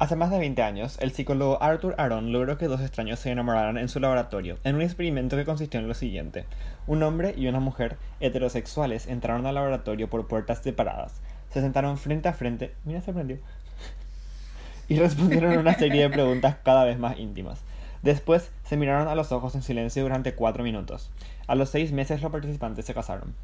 Hace más de 20 años, el psicólogo Arthur Aron logró que dos extraños se enamoraran en su laboratorio, en un experimento que consistió en lo siguiente. Un hombre y una mujer heterosexuales entraron al laboratorio por puertas separadas. Se sentaron frente a frente... Mira, se prendió. Y respondieron a una serie de preguntas cada vez más íntimas. Después se miraron a los ojos en silencio durante cuatro minutos. A los seis meses los participantes se casaron.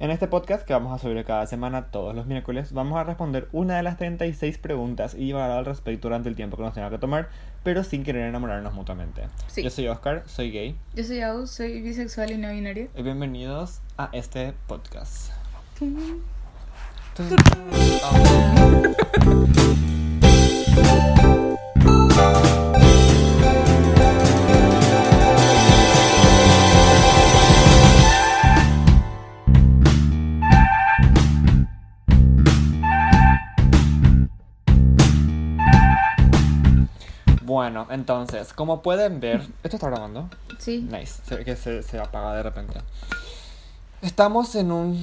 En este podcast que vamos a subir cada semana todos los miércoles, vamos a responder una de las 36 preguntas y llevar al respecto durante el tiempo que nos tenga que tomar, pero sin querer enamorarnos mutuamente. Sí. Yo soy Oscar, soy gay. Yo soy Au, soy bisexual y no binaria. Y bienvenidos a este podcast. Bueno, entonces, como pueden ver, ¿esto está grabando? Sí. Nice, se que se, se apaga de repente. Estamos en un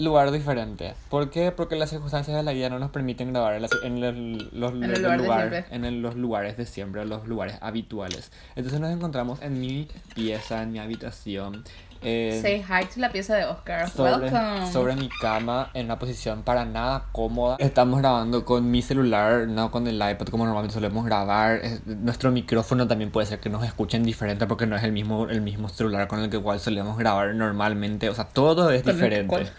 lugar diferente. ¿Por qué? Porque las circunstancias de la vida no nos permiten grabar en, las- en el- los, En el los lugar de lugar- siempre. en el- los lugares de siempre, los lugares habituales. Entonces nos encontramos en mi pieza, en mi habitación. En- Say hi to la pieza de Oscar. sobre, Welcome. sobre mi cama en una posición para nada cómoda. Estamos grabando con mi celular, no con el iPad como normalmente solemos grabar. Es- Nuestro micrófono también puede ser que nos escuchen diferente porque no es el mismo, el mismo celular con el que igual solemos grabar normalmente. O sea, todo es ¿Con el diferente. cuál?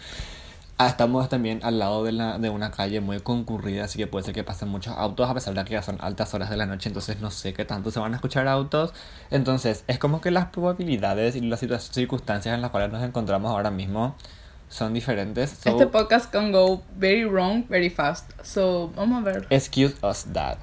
Ah, estamos también al lado de, la, de una calle muy concurrida, así que puede ser que pasen muchos autos, a pesar de que ya son altas horas de la noche, entonces no sé qué tanto se van a escuchar autos. Entonces, es como que las probabilidades y las circunstancias en las cuales nos encontramos ahora mismo son diferentes. So, Este podcast can go very wrong very fast. So, vamos a ver. excuse us that.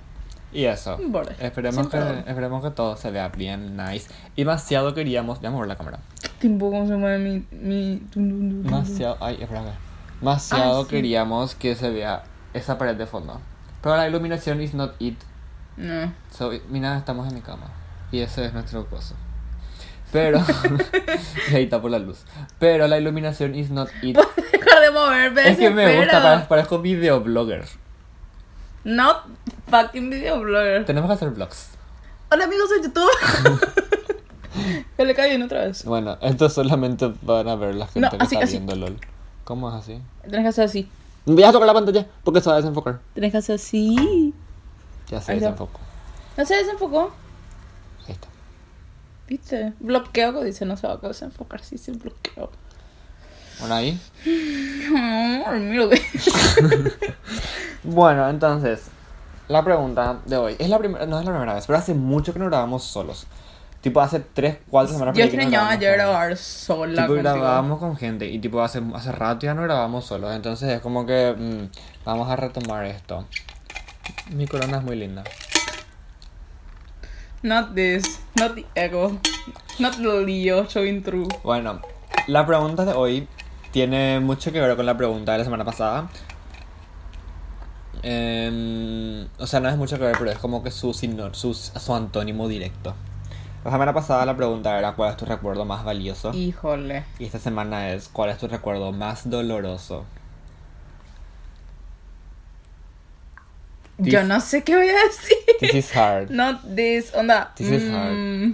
Y eso. Importa. Esperemos que, esperemos que todo se vea bien, nice. Y demasiado queríamos. Déjame ver la cámara. Tiempo cómo se mueve mi. mi... Demasiado. Ay, espera, espera. Demasiado Ah, sí. queríamos que se vea esa pared de fondo. Pero la iluminación is not it. No. So, mira, estamos en mi cama. Y ese es nuestro coso. Pero. y ahí está por la luz. Pero la iluminación is not it. Dejar de moverme. es que me gusta, parezco videoblogger. Not fucking video blogger. Tenemos que hacer vlogs. Hola amigos de YouTube. que le cae bien otra vez. Bueno, esto solamente van a ver la gente No, que así, está así. viendo LOL. ¿Cómo es así? Tienes que hacer así. Voy a tocar la pantalla porque se va a desenfocar. Tienes que hacer así. Ya se Ahí está. desenfocó. No se desenfocó. Ahí está. ¿Viste? Bloqueo que dice no se va a desenfocar. Sí, se bloqueo. Bueno, ahí. Bueno, entonces, la pregunta de hoy. Es la primera, no es la primera vez, pero hace mucho que no grabamos solos. Tipo, hace 3, 4 semanas Yo extrañaba ayer grabar sola. Tipo, contigo. grabábamos con gente y tipo hace, hace rato ya no grabamos solos. Entonces es como que mm, vamos a retomar esto. Mi corona es muy linda. Not this. Not the ego. Not the Leo showing through. Bueno, la pregunta de hoy tiene mucho que ver con la pregunta de la semana pasada. Em, o sea, no es mucho que ver, pero es como que su, su, su antónimo directo. La semana pasada la pregunta era ¿cuál es tu recuerdo más valioso? Híjole. Y esta semana es ¿cuál es tu recuerdo más doloroso? Yo This- no sé qué voy a decir. This is hard. Not this. Onda. This is mm,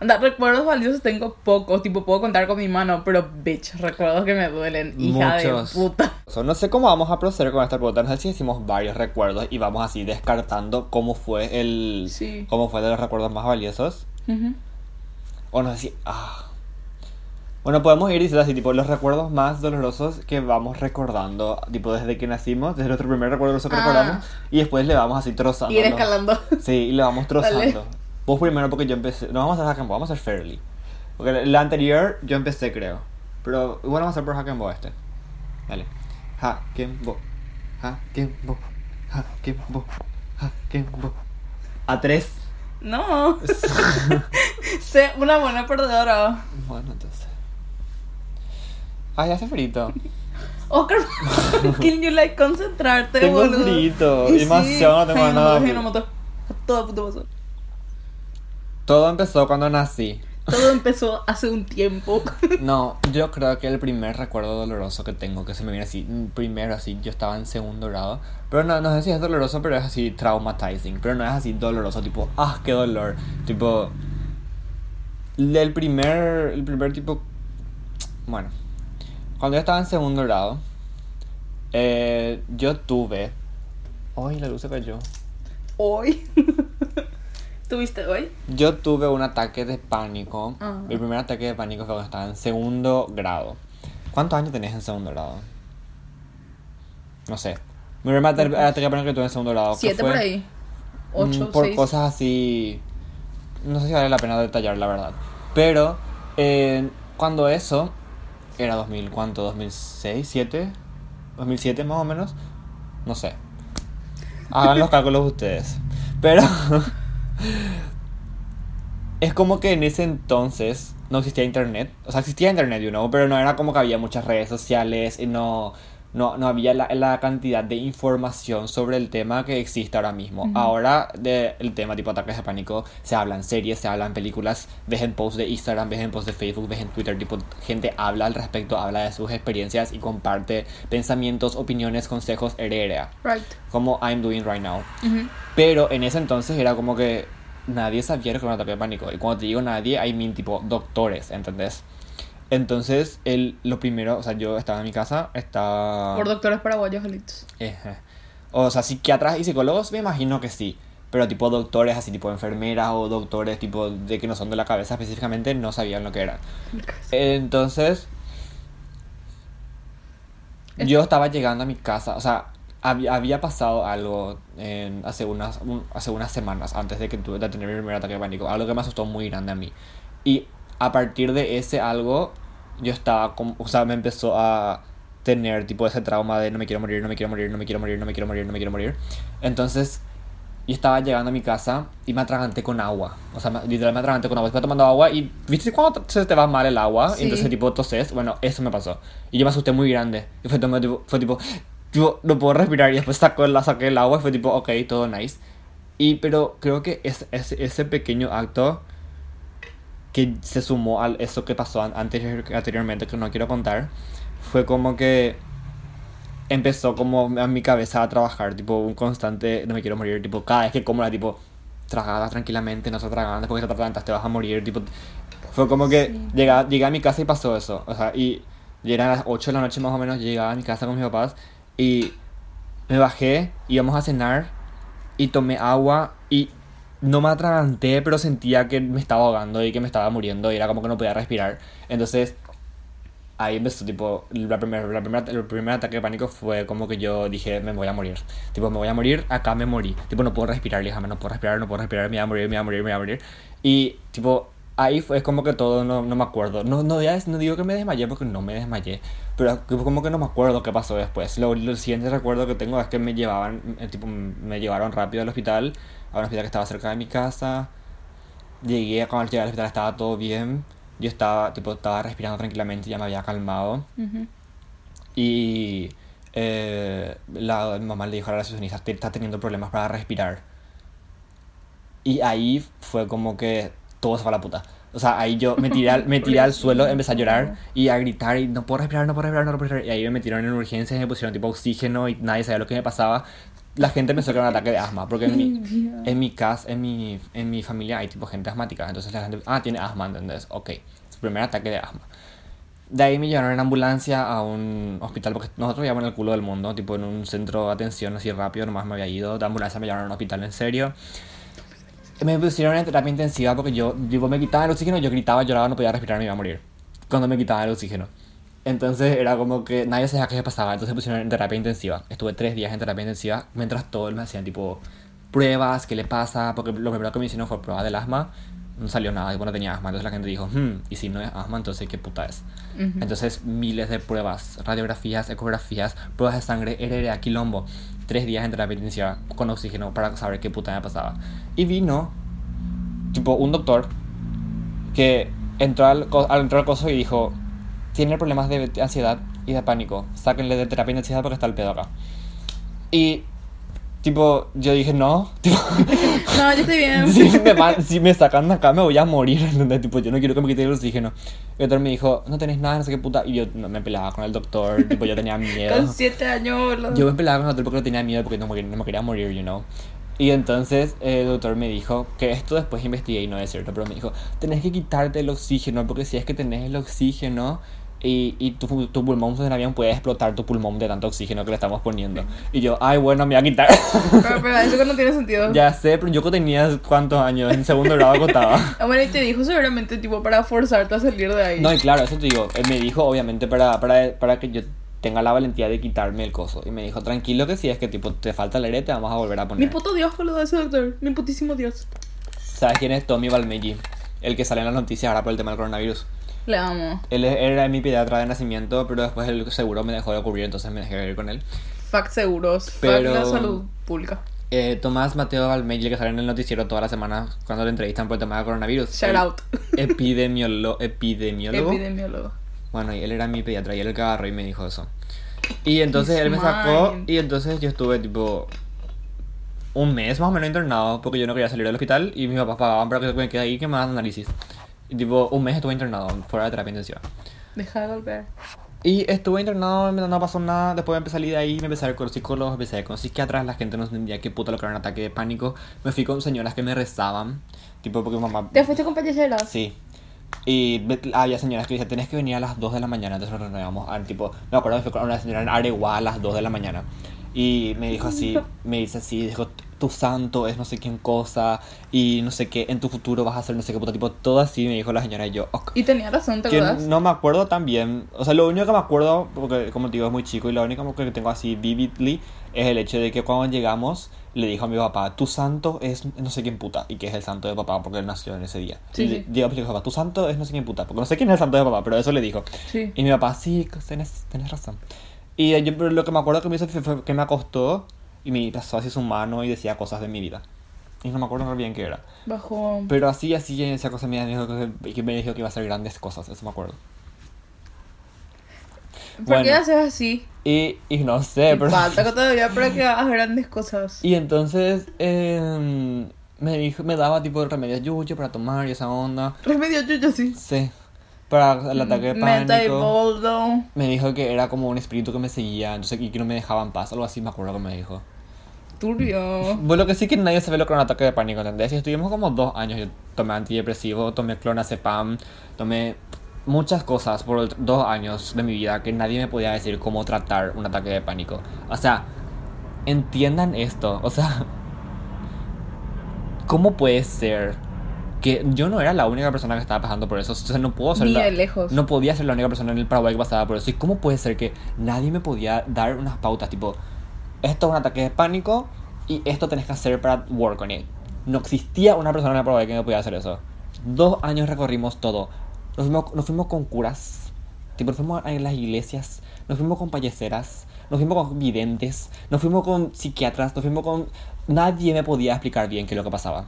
Onda, recuerdos valiosos tengo pocos. Tipo, puedo contar con mi mano. Pero, bitch, recuerdos que me duelen. Hija Muchos. de puta. So, no sé cómo vamos a proceder con esta pregunta. No sé si hicimos varios recuerdos y vamos así descartando cómo fue el. Sí. cómo fue de los recuerdos más valiosos. Ujú. O no sé si. Ah. Bueno, podemos ir diciendo así, tipo, los recuerdos más dolorosos que vamos recordando, tipo, desde que nacimos, desde nuestro primer recuerdo que Ah. recordamos, y después le vamos así trozando. Ir ¿no? escalando. Sí, y le vamos trozando. Dale. Vos primero porque yo empecé. No vamos a hacer hack vamos a hacer Fairly. Porque la anterior yo empecé, creo. Pero igual vamos a hacer por hack este. Dale. Hack and Bow. Hack and Bow. Hack and Bow. Hack and Bow. A tres. No. sé una buena perdedora. Bueno, entonces. Ay, hace frito. Oscar, can you like concentrarte, Tengo boludo? frito, Y demasiado, no tengo Ay, nada. no, Todo puto. Todo empezó cuando nací. Todo empezó hace un tiempo. No, yo creo que el primer recuerdo doloroso que tengo, que se me viene así, mm, primero así, yo estaba en segundo grado, pero no, no sé si es doloroso, pero es así traumatizing, pero no es así doloroso, tipo, ah, qué dolor, tipo, el primer, el primer tipo, bueno, cuando yo estaba en segundo grado, eh, yo tuve, ay, la luz se cayó, Hoy. ¿Tuviste hoy? Yo tuve un ataque de pánico. Ah. Mi primer ataque de pánico fue cuando estaba en segundo grado. ¿Cuántos años tenés en segundo grado? No sé. Mi primer ata- ataque de pánico que tuve en segundo grado. que Siete fue, por ahí. mm, Ocho, Por seis. cosas así. No sé si vale la pena detallar, la verdad. Pero, eh, cuando eso. Era 2000, ¿cuánto? ¿2006? ¿7? ¿2007 más o menos? No sé. Hagan los cálculos ustedes. Pero. Es como que en ese entonces no existía internet. O sea, existía internet, you know, pero no era como que había muchas redes sociales y no, no, no había la, la cantidad de información sobre el tema que existe ahora mismo. Ahora, de, el tema tipo ataques de pánico, se habla en series, se habla en películas, ves en posts de Instagram, ves en posts de Facebook, ves en Twitter, tipo, gente habla al respecto, habla de sus experiencias y comparte pensamientos, opiniones, consejos, heredera. Right. Como I'm doing right now. Pero en ese entonces era como que nadie sabía lo que era un ataque de pánico. Y cuando te digo nadie, I mean tipo doctores, ¿entendés? Entonces, el, lo primero, o sea, yo estaba en mi casa, estaba... Por doctores paraguayos elitos. Ejé. O sea, psiquiatras y psicólogos, me imagino que sí. Pero tipo doctores, así tipo enfermeras o doctores tipo de que no son de la cabeza específicamente, no sabían lo que era. Entonces, yo estaba llegando a mi casa, o sea, había, había pasado algo en- hace, unas, un- hace unas semanas antes de que tuve de tener mi primer ataque de pánico, algo que me asustó muy grande a mí. Y a partir de ese algo, yo estaba como, o sea, me empezó a tener tipo ese trauma de no me quiero morir, no me quiero morir, no me quiero morir, no me quiero morir, no me quiero morir. Entonces, yo estaba llegando a mi casa y me atraganté con agua. O sea, me- literal me atraganté con agua. Estaba tomando agua y, ¿viste cuando se te va mal el agua? Sí. Y entonces, tipo, toses. Bueno, eso me pasó. Y yo me asusté muy grande. Y fue, tipo, fue tipo, tipo, no puedo respirar. Y después sacó, la, saqué el agua y fue tipo, ok, todo nice. Y, pero creo que es, es- ese pequeño acto que se sumó a eso que pasó an- anterior, anteriormente, que no quiero contar, fue como que empezó como a mi cabeza a trabajar, tipo un constante, no me quiero morir, tipo cada vez que como era tipo, tragada tranquilamente, no se tragadas, después que te atragantas te vas a morir, tipo, fue como que Sí. llega- llegué a mi casa y pasó eso, o sea, y eran las 8 de la noche más o menos, llegaba a mi casa con mis papás y me bajé, íbamos a cenar y tomé agua y no me atraganté, pero sentía que me estaba ahogando y que me estaba muriendo y era como que no podía respirar. Entonces, ahí empezó, tipo, la primera, la primera, el primer ataque de pánico fue como que yo dije, me voy a morir. Tipo, me voy a morir, acá me morí. Tipo, no puedo respirar, déjame, no puedo respirar, no puedo respirar, me voy a morir, me voy a morir, me voy a morir. Y, tipo, ahí fue como que todo, no, no me acuerdo. No, no, ya es- no digo que me desmayé porque no me desmayé, pero como que no me acuerdo qué pasó después. Lo, lo siguiente recuerdo que tengo es que me llevaban, eh, tipo, me llevaron rápido al hospital, a un hospital que estaba cerca de mi casa. Llegué, cuando llegué al hospital estaba todo bien. Yo estaba, tipo, estaba respirando tranquilamente, ya me había calmado. Ujú. Y eh, la mi mamá le dijo a la recepcionista, "Te- está teniendo problemas para respirar. Y ahí fue como que todo se fue a la puta. O sea, ahí yo me tiré, al, me tiré al suelo, empecé a llorar y a gritar y no puedo respirar, no puedo respirar, no puedo respirar. Y ahí me metieron en urgencias y me pusieron tipo oxígeno y nadie sabía lo que me pasaba. La gente pensó que era un ataque de asma, porque en mi, en mi casa, en mi, en mi familia hay tipo gente asmática. Entonces la gente, ah, tiene asma, ¿entendés? Ok, su primer ataque de asma. De ahí me llevaron en ambulancia a un hospital, porque nosotros vivíamos en el culo del mundo, tipo en un centro de atención así rápido, nomás me había ido. De ambulancia me llevaron a un hospital en serio. Me pusieron en terapia intensiva porque yo, tipo, me quitaban el oxígeno, yo gritaba, lloraba, no podía respirar, me iba a morir. Cuando me quitaban el oxígeno. Entonces era como que nadie sabía qué pasaba, entonces me pusieron en terapia intensiva. Estuve tres días en terapia intensiva, mientras todos me hacían tipo pruebas, qué le pasa, porque lo primero que me hicieron fue prueba del asma, no salió nada, tipo no tenía asma, entonces la gente dijo, hmm, y si no es asma, entonces qué puta es. Ujú. Entonces miles de pruebas, radiografías, ecografías, pruebas de sangre, heredera, quilombo, tres días en terapia intensiva con oxígeno para saber qué puta me pasaba. Y vino, tipo, un doctor que entró al, al entrar al coso y dijo, tiene problemas de ansiedad y de pánico, sáquenle de terapia intensiva porque está el pedo acá. Y, Tipo, yo dije, no, tipo, No, yo estoy bien. si, me si me sacan de acá me voy a morir, ¿entendés? Tipo, yo no quiero que me quiten el oxígeno. Y doctor me dijo, no tenés nada, no sé qué puta. Y yo no, me peleaba con el doctor, tipo, yo tenía miedo. Con siete años, boludo. Yo me peleaba con el doctor porque tenía miedo, porque no me, no me quería morir, you know. Y entonces el doctor me dijo que esto después investigué y no es cierto, pero me dijo, tenés que quitarte el oxígeno, porque si es que tenés el oxígeno y, y tu, tu pulmón funciona bien, puede explotar tu pulmón de tanto oxígeno que le estamos poniendo. Y yo, ay, bueno, me voy a quitar. Pero, pero eso que no tiene sentido. ya sé, pero yo que tenía cuántos años, en segundo grado contaba. Bueno, y te dijo seguramente, tipo, para forzarte a salir de ahí. No, y claro, eso te digo, él me dijo obviamente para, para, para que yo tenga la valentía de quitarme el coso. Y me dijo, tranquilo que si es que tipo te falta el aire, te vamos a volver a Mi poner. puto Dios, boludo, ese doctor. Mi putísimo Dios. ¿Sabes quién es Tommy Balmeggi? El que sale en las noticias ahora por el tema del coronavirus. Le amo. Él era mi pediatra de nacimiento, pero después el seguro me dejó de cubrir, entonces me dejé de ir con él. Fact seguros. Pero- Fact la salud pública. Eh, Tomás Mateo Balmeggi, el que sale en el noticiero toda la semana cuando le entrevistan por el tema del coronavirus. Shout out. Epidemiolo epidemiólogo. Epidemiólogo. Bueno, y él era mi pediatra y él el agarró y me dijo eso. Y entonces él me sacó y entonces yo estuve tipo un mes más o menos internado porque yo no quería salir del hospital y mis papás pagaban para que me quede ahí que me hagan análisis. Y tipo un mes estuve internado fuera de terapia intensiva. Deja de golpear. Y estuve internado, no pasó nada. Después me salí de ahí, me empecé a ir con psicólogos, empecé a ir con psiquiatras. La gente no entendía qué puta lo que era un ataque de pánico. Me fui con señoras que me rezaban. Tipo, porque mamá. ¿Te fuiste con payaseras? Sí. Y había señoras que decían, tenés que venir a las 2 de la mañana. Entonces nos reuníamos. Tipo, me acuerdo que fui con una señora en Areguá a las 2 de la mañana. Y me dijo así, me dice así, dijo, tu santo es no sé quién cosa. Y no sé qué, en tu futuro vas a ser no sé qué puta. Tipo, todo así me dijo la señora y yo. Y tenía razón, ¿te acuerdas? no me acuerdo tan bien. O sea, lo único que me acuerdo, porque como te digo es muy chico, y lo único que tengo así vividly es el hecho de que cuando llegamos le dijo a mi papá, tu santo es no sé quién puta, y que es el santo de papá porque él nació en ese día. Sí, y sí. papá, tu santo es no sé quién puta, porque no sé quién es el santo de papá, pero eso le dijo. Sí. Y mi papá, sí, tenés, tenés razón. Y yo pero lo que me acuerdo que me hizo fue que me acostó y me pasó así su mano y decía cosas de mi vida. Y no me acuerdo bien qué era. Bajo. Pero así, así, esa cosa me dijo que, me dijo que iba a hacer grandes cosas, eso me acuerdo. ¿Por bueno. qué haces así? Y, y no sé, Y pero... Falta que todavía para que hagas grandes cosas. Y entonces em, me dijo, me daba tipo de remedios yuyo para tomar y esa onda. Remedio chucho, sí. Sí. Para el ataque de y pánico. Me dijo que era como un espíritu que me seguía, entonces y que no me dejaba en paz, algo así me acuerdo que me dijo. Turbio. Bueno, lo que sí que nadie sabe lo que era un ataque de pánico, ¿entendés? Y estuvimos como dos años, yo tomé antidepresivo, tomé clonazepam, tomé muchas cosas por dos años de mi vida que nadie me podía decir cómo tratar un ataque de pánico. O sea, entiendan esto, o sea, ¿cómo puede ser que yo no era la única persona que estaba pasando por eso? O sea, no puedo ser Ni la- de lejos. no podía ser la única persona en el Paraguay que pasaba por eso. ¿Y cómo puede ser que nadie me podía dar unas pautas tipo, esto es un ataque de pánico y esto tenés que hacer para work on it? No existía una persona en el Paraguay que me podía hacer eso. Dos años recorrimos todo. Nos fuimos, nos fuimos con curas, tipo, nos fuimos a las iglesias, nos fuimos con payeceras, nos fuimos con videntes, nos fuimos con psiquiatras, nos fuimos con... Nadie me podía explicar bien qué es lo que pasaba.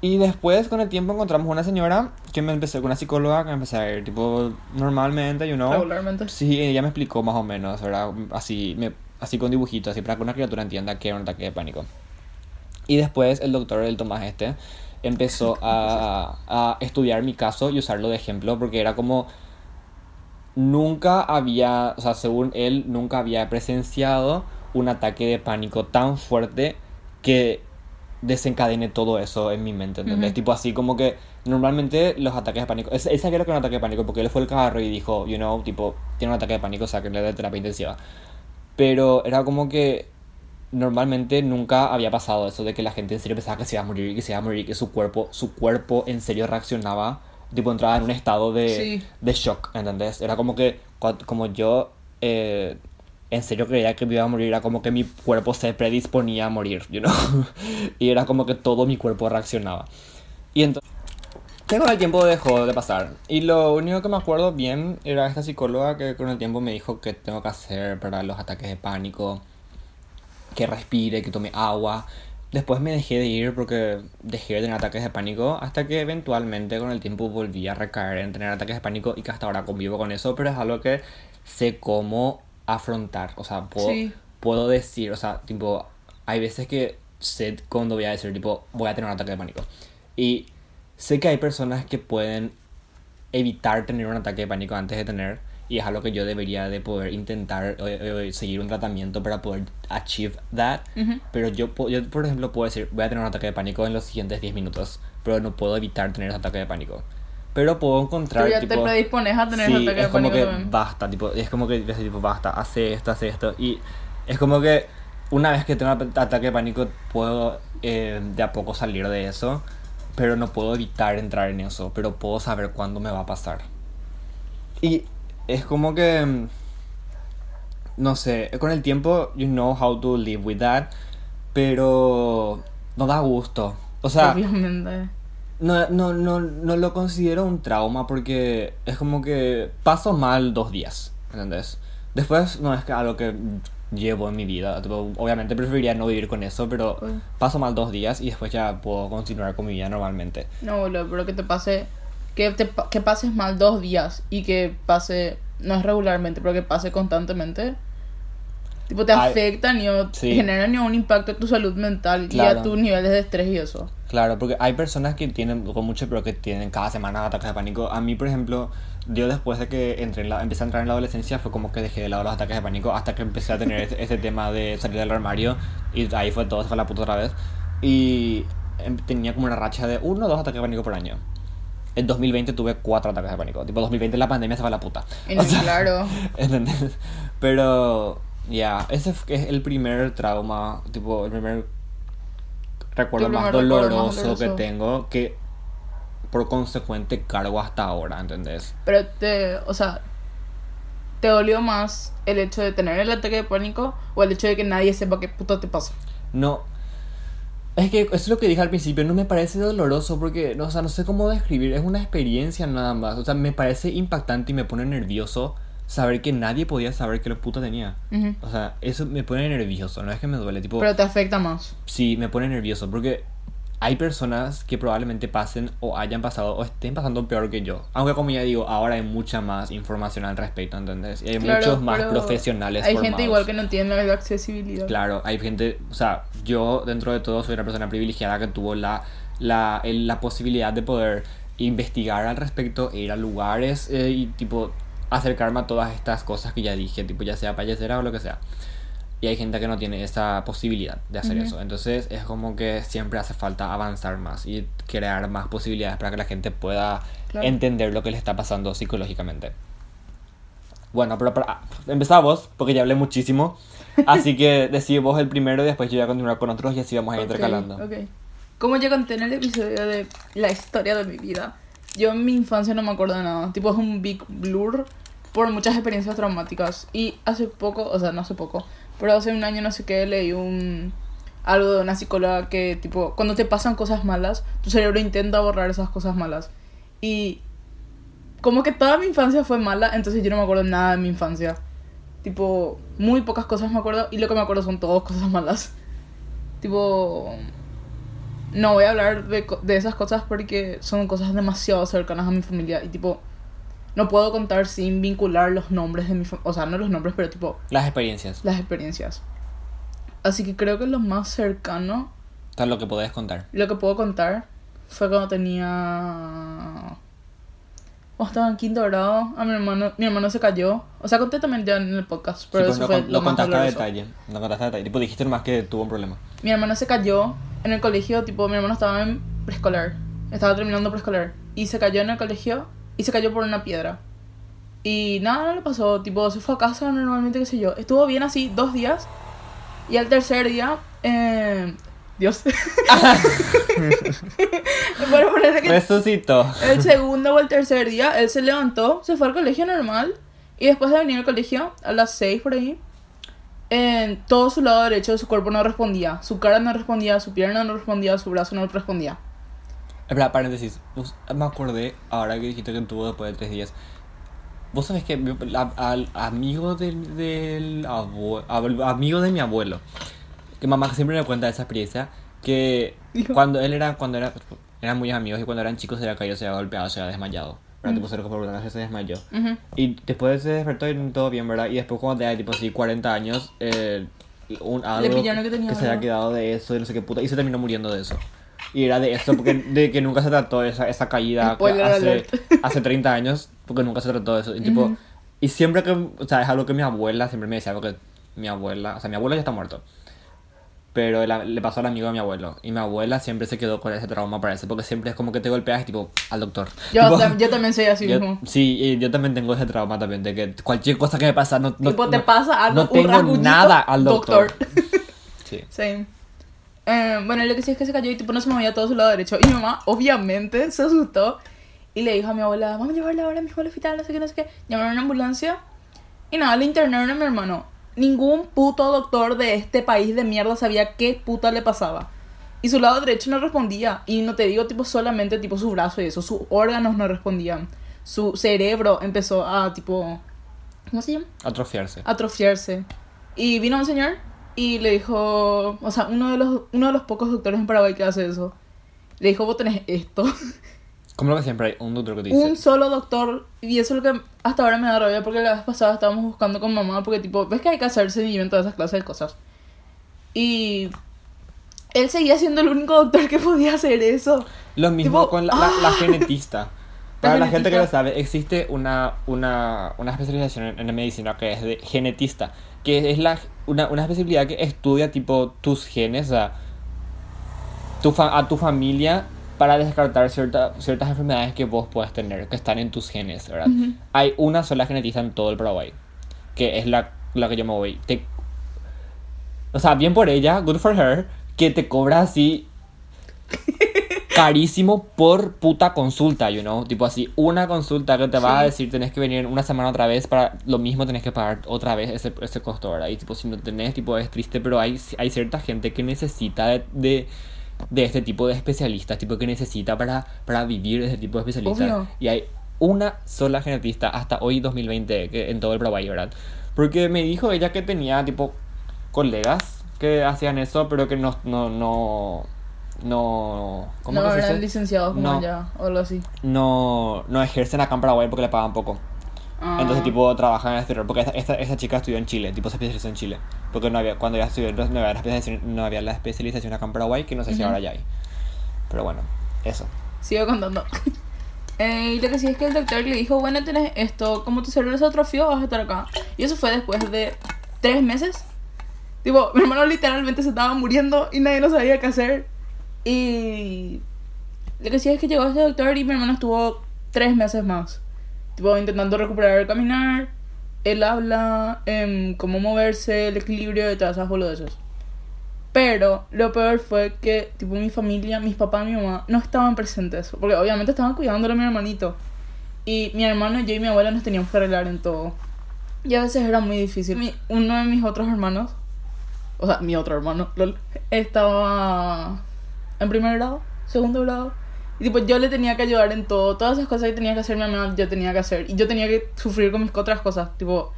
Y después, con el tiempo, encontramos una señora que me empecé, con una psicóloga que me empecé a ir, tipo, normalmente, you know. Regularmente. Sí, ella me explicó más o menos, ¿verdad? Así, me, así con dibujitos, así para que una criatura entienda que era un ataque de pánico. Y después el doctor, el Tomás este, empezó a, a estudiar mi caso y usarlo de ejemplo porque era como... Nunca había, o sea, según él, nunca había presenciado un ataque de pánico tan fuerte que desencadene todo eso en mi mente, ¿entendés? Ujú. Tipo así como que normalmente los ataques de pánico, ese, ese creo que era un ataque de pánico porque él fue el carro y dijo, you know, tipo, tiene un ataque de pánico, sáquenle de terapia intensiva. Pero era como que normalmente nunca había pasado eso de que la gente en serio pensaba que se iba a morir y que se iba a morir y que su cuerpo, su cuerpo en serio reaccionaba, tipo entraba en un estado de, Sí. de shock, ¿entendés? Era como que, como yo eh, en serio creía que me iba a morir, era como que mi cuerpo se predisponía a morir, you know? y era como que todo mi cuerpo reaccionaba. Y entonces... Que con el tiempo dejó de pasar. Y lo único que me acuerdo bien era esta psicóloga que con el tiempo me dijo que tengo que hacer para los ataques de pánico. Que respire, que tome agua. Después me dejé de ir porque dejé de tener ataques de pánico. Hasta que eventualmente con el tiempo volví a recaer en tener ataques de pánico. Y que hasta ahora convivo con eso. Pero es algo que sé cómo afrontar. O sea, puedo, Sí. puedo decir, o sea, tipo, hay veces que sé cuando voy a decir, tipo, voy a tener un ataque de pánico. Y sé que hay personas que pueden evitar tener un ataque de pánico antes de tener, y es algo que yo debería de poder intentar eh, eh, seguir un tratamiento para poder achieve that. Ujú. Pero yo, yo, por ejemplo, puedo decir, voy a tener un ataque de pánico en los siguientes 10 minutos, pero no puedo evitar tener ese ataque de pánico. Pero puedo encontrar, Tú ya te tipo... predispones a tener sí, ataque es de como pánico que también. basta, tipo, es como que ves, tipo, basta, hace esto, hace esto. Y es como que una vez que tengo un ataque de pánico, puedo eh, de a poco salir de eso, pero no puedo evitar entrar en eso, pero puedo saber cuándo me va a pasar. Y es como que, mm, no sé, con el tiempo, you know how to live with that, pero no da gusto. O sea, Obviamente. no, no, no, no lo considero un trauma porque es como que paso mal dos días, ¿entendés? Después no es que algo que llevo en mi vida, tipo, obviamente preferiría no vivir con eso, pero Uy. paso mal dos días y después ya puedo continuar con mi vida normalmente. No, boludo, pero que te pase. Que, te, que pases mal dos días y que pase. No es regularmente, pero que pase constantemente. Tipo, te Ay, afectan y o- sí. generan y un impacto en tu salud mental y Claro. a tus niveles de estrés y eso. Claro, porque hay personas que tienen con mucho, pero que tienen cada semana ataques de pánico. A mí, por ejemplo, yo después de que entré en la, empecé a entrar en la adolescencia fue como que dejé de lado los ataques de pánico hasta que empecé a tener ese, ese tema de salir del armario y ahí fue todo, se fue a la puta otra vez. Y em, tenía como una racha de uno o dos ataques de pánico por año. En 2020 tuve cuatro ataques de pánico. Tipo, 2020 la pandemia se fue a la puta. No, O sea, claro. ¿Entendés? Pero, ya, ese f- es el primer trauma, tipo, el primer recuerdo más primer recuerdo más doloroso que doloroso. tengo que por consecuente cargo hasta ahora, ¿entendés? Pero te. O sea. ¿Te dolió más el hecho de tener el ataque de pánico o el hecho de que nadie sepa qué puto te pasa? No. Es que eso es lo que dije al principio, no me parece doloroso porque, no, o sea, no sé cómo describir, es una experiencia nada más. O sea, me parece impactante y me pone nervioso saber que nadie podía saber que lo puto tenía. Ujú. O sea, eso me pone nervioso, no es que me duele, tipo... Pero te afecta más. Sí, me pone nervioso porque hay personas que probablemente pasen o hayan pasado o estén pasando peor que yo. Aunque como ya digo, ahora hay mucha más información al respecto, ¿entendés? Y hay Claro, muchos más profesionales Hay formados. gente igual que no tiene la accesibilidad. Claro, hay gente, o sea, yo dentro de todo soy una persona privilegiada que tuvo la, la, la posibilidad de poder investigar al respecto, ir a lugares eh, y tipo acercarme a todas estas cosas que ya dije, tipo ya sea payasera o lo que sea. Y hay gente que no tiene esa posibilidad de hacer Ujú. eso. Entonces es como que siempre hace falta avanzar más y crear más posibilidades para que la gente pueda Claro. entender lo que le está pasando psicológicamente. Bueno, pero para, empezá vos, porque ya hablé muchísimo. Así que decí vos el primero y después yo voy a continuar con otros y así vamos a ir Ok, intercalando. ok. Como ya conté en el episodio de la historia de mi vida, yo en mi infancia no me acuerdo de nada. Tipo, es un big blur por muchas experiencias traumáticas. Y hace poco, o sea, no hace poco, pero hace un año no sé qué, leí un algo de una psicóloga que, tipo, cuando te pasan cosas malas, tu cerebro intenta borrar esas cosas malas. Y como que toda mi infancia fue mala, entonces yo no me acuerdo nada de mi infancia. Tipo, muy pocas cosas me acuerdo y lo que me acuerdo son todas cosas malas. Tipo, no voy a hablar de, de esas cosas porque son cosas demasiado cercanas a mi familia y tipo, no puedo contar sin vincular los nombres de mi familia, o sea, no los nombres, pero tipo, Las experiencias. las experiencias. Así que creo que lo más cercano, Todo lo que podés contar. lo que puedo contar, fue cuando tenía... Cuando estaba en quinto grado, a mi hermano, mi hermano se cayó. O sea, conté también ya en el podcast, pero Sí, pues eso fue lo, lo contaste a detalle. Lo contaste a detalle. Tipo, dijiste nomás que tuvo un problema. Mi hermano se cayó en el colegio, tipo, mi hermano estaba en preescolar. Estaba terminando preescolar. Y se cayó en el colegio y se cayó por una piedra. Y nada, no le pasó. Tipo, se fue a casa normalmente, qué sé yo. Estuvo bien así dos días. Y al tercer día, eh, Dios. Bueno, ponerle que Resucitó. el segundo o el tercer día, él se levantó, se fue al colegio normal. Y después de venir al colegio, a las 6 por ahí, en todo su lado derecho de su cuerpo no respondía. Su cara no respondía, su pierna no respondía, su brazo no respondía. Espera, paréntesis. Me acordé ahora que dijiste que tuvo después de tres días. Vos sabés que la- al amigo del, del abue- abue- amigo de mi abuelo, que mamá siempre me cuenta esa experiencia, que Dijo. cuando él era, cuando era, eran muy amigos y cuando eran chicos se había caído, se había golpeado, se había desmayado. ¿verdad? Tipo, se recuperó una vez, se desmayó. Ujú. Y después se despertó y todo bien, ¿verdad? Y después cuando tenía tipo así 40 años, eh, un algo pillaron que tenía se había quedado de eso, de no sé qué puta, y se terminó muriendo de eso. Y era de eso, porque de que nunca se trató esa, esa caída hace, hace 30 años, porque nunca se trató eso. Y, tipo, Ujú. y siempre que, o sea, es algo que mi abuela siempre me decía, porque mi abuela, o sea, mi abuelo ya está muerto. Pero el- le pasó al amigo de mi abuelo. Y mi abuela siempre se quedó con ese trauma, parece. Porque siempre es como que te golpeas y tipo, al doctor. Yo, Tipo, tam- yo también soy así yo- mismo. sí, y yo también tengo ese trauma también. De que cualquier cosa que me pasa, no, no, tipo, te no- pasa algo, no tengo nada al doctor. Sí. Same. Eh, bueno, lo que sí es que se cayó y tipo no se movía todo su lado derecho. Y mi mamá, obviamente, se asustó y le dijo a mi abuela, vamos a llevarla ahora mismo al hospital, no sé qué, no sé qué. Llamaron a una ambulancia y nada, le internaron a mi hermano. Ningún puto doctor de este país de mierda sabía qué puta le pasaba. Y su lado derecho no respondía. Y no te digo tipo solamente tipo su brazo y eso, sus órganos no respondían. Su cerebro empezó a tipo... ¿Cómo se llama? Atrofiarse. atrofiarse. Y vino un señor y le dijo, o sea, uno de los, uno de los pocos doctores en Paraguay que hace eso. Le dijo, vos tenés esto. Como lo que siempre hay un doctor que te dice. un solo doctor. Y eso es lo que hasta ahora me da rabia porque la vez pasada estábamos buscando con mamá porque tipo, ves que hay que hacer seguimiento de esas clases de cosas. Y él seguía siendo el único doctor que podía hacer eso. Lo mismo Tipo, con la, la- la ¡ah! genetista. Para la, gente que lo sabe, existe una, una, una especialización en, en la medicina que es de genetista, que es la, una, una especialidad que estudia tipo tus genes, o sea, tu fa- a tu familia para descartar cierta- ciertas enfermedades que vos puedas tener, que están en tus genes, ¿verdad? Hay una sola genetista en todo el Paraguay, que es la, la que yo me voy. Te- o sea, bien por ella, good for her, que te cobra así carísimo por puta consulta, you know, tipo así, una consulta que te va a Sí. decir tenés que venir en una semana otra vez para lo mismo tenés que pagar otra vez ese, ese costo, ¿verdad? Y tipo, si no tenés, tipo, es triste, pero hay, hay cierta gente que necesita de, de, de este tipo de especialistas, tipo, que necesita para, para vivir de este tipo de especialistas. Obvio. Y hay una sola genetista hasta hoy 2020 que, en todo el Paraguay, ¿verdad? Porque me dijo ella que tenía, tipo, colegas que hacían eso, pero que no, no, no, no, ¿cómo no que eran licenciados como No. allá o algo así. no, no ejercen acá en Paraguay porque le pagan poco. Ah. Entonces, tipo, trabajan en el exterior. Porque esta, esta, esta chica estudió en Chile, tipo, se especializó en Chile. Porque no había, cuando ella estudió, no había, la especialización, no había la especialización acá en Paraguay, que no sé si Ujú. ahora ya hay. Pero bueno, eso. Sigo contando. Eh, y lo que sí es que el doctor le dijo, bueno, tenés esto, como tu cerebro se atrofió, vas a estar acá. Y eso fue después de tres meses. Tipo, mi hermano literalmente se estaba muriendo y nadie no sabía qué hacer. Y lo que sí es que llegó ese doctor y mi hermano estuvo tres meses más. Tipo, intentando recuperar el caminar, el habla, em, cómo moverse, el equilibrio de todas esas boludeces. Pero lo peor fue que, tipo, mi familia, mis papás y mi mamá no estaban presentes. Porque obviamente estaban cuidándolo a mi hermanito. Y mi hermano, yo y mi abuela nos teníamos que arreglar en todo. Y a veces era muy difícil. Mi- uno de mis otros hermanos, o sea, mi otro hermano, lol, estaba en primer grado, segundo grado. Y tipo, yo le tenía que ayudar en todo. Todas esas cosas que tenía que hacer mi mamá, yo tenía que hacer. Y yo tenía que sufrir con mis otras cosas. Tipo,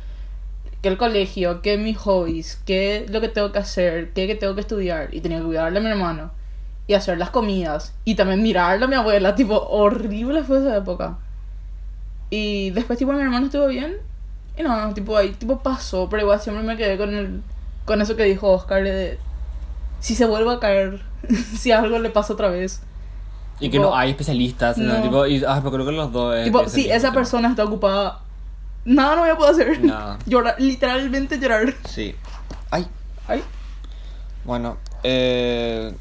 que el colegio, que mis hobbies, que lo que tengo que hacer, que, que tengo que estudiar. Y tenía que cuidarle a mi hermano. Y hacer las comidas. Y también mirarle a mi abuela. Tipo, horrible fue esa época. Y después, tipo, mi hermano estuvo bien. Y no, tipo, ahí, tipo, pasó. Pero igual siempre me quedé con el, con eso que dijo Oscar de... Si se vuelve a caer, si algo le pasa otra vez. Y que Tipo, no hay especialistas, ¿no? no. Tipo, y, ah, pero creo que los dos. es- tipo, es el si esa persona está ocupada, nada no voy a poder hacer. Nada. Llorar, literalmente llorar. Sí. Ay, Ay, bueno, eh.